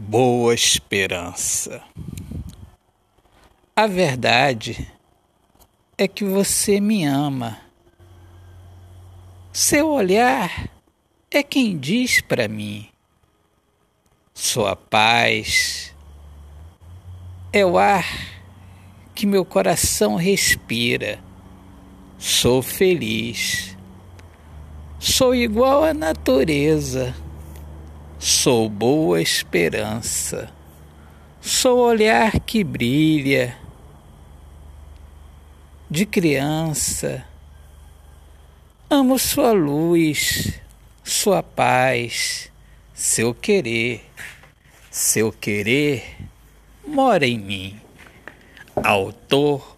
Boa Esperança. A verdade é que você me ama. Seu olhar é quem diz para mim. Sua paz é o ar que meu coração respira. Sou feliz. Sou igual à natureza Sou boa esperança, sou olhar que brilha, de criança. Amo sua luz, sua paz, seu querer. Seu querer mora em mim. Autor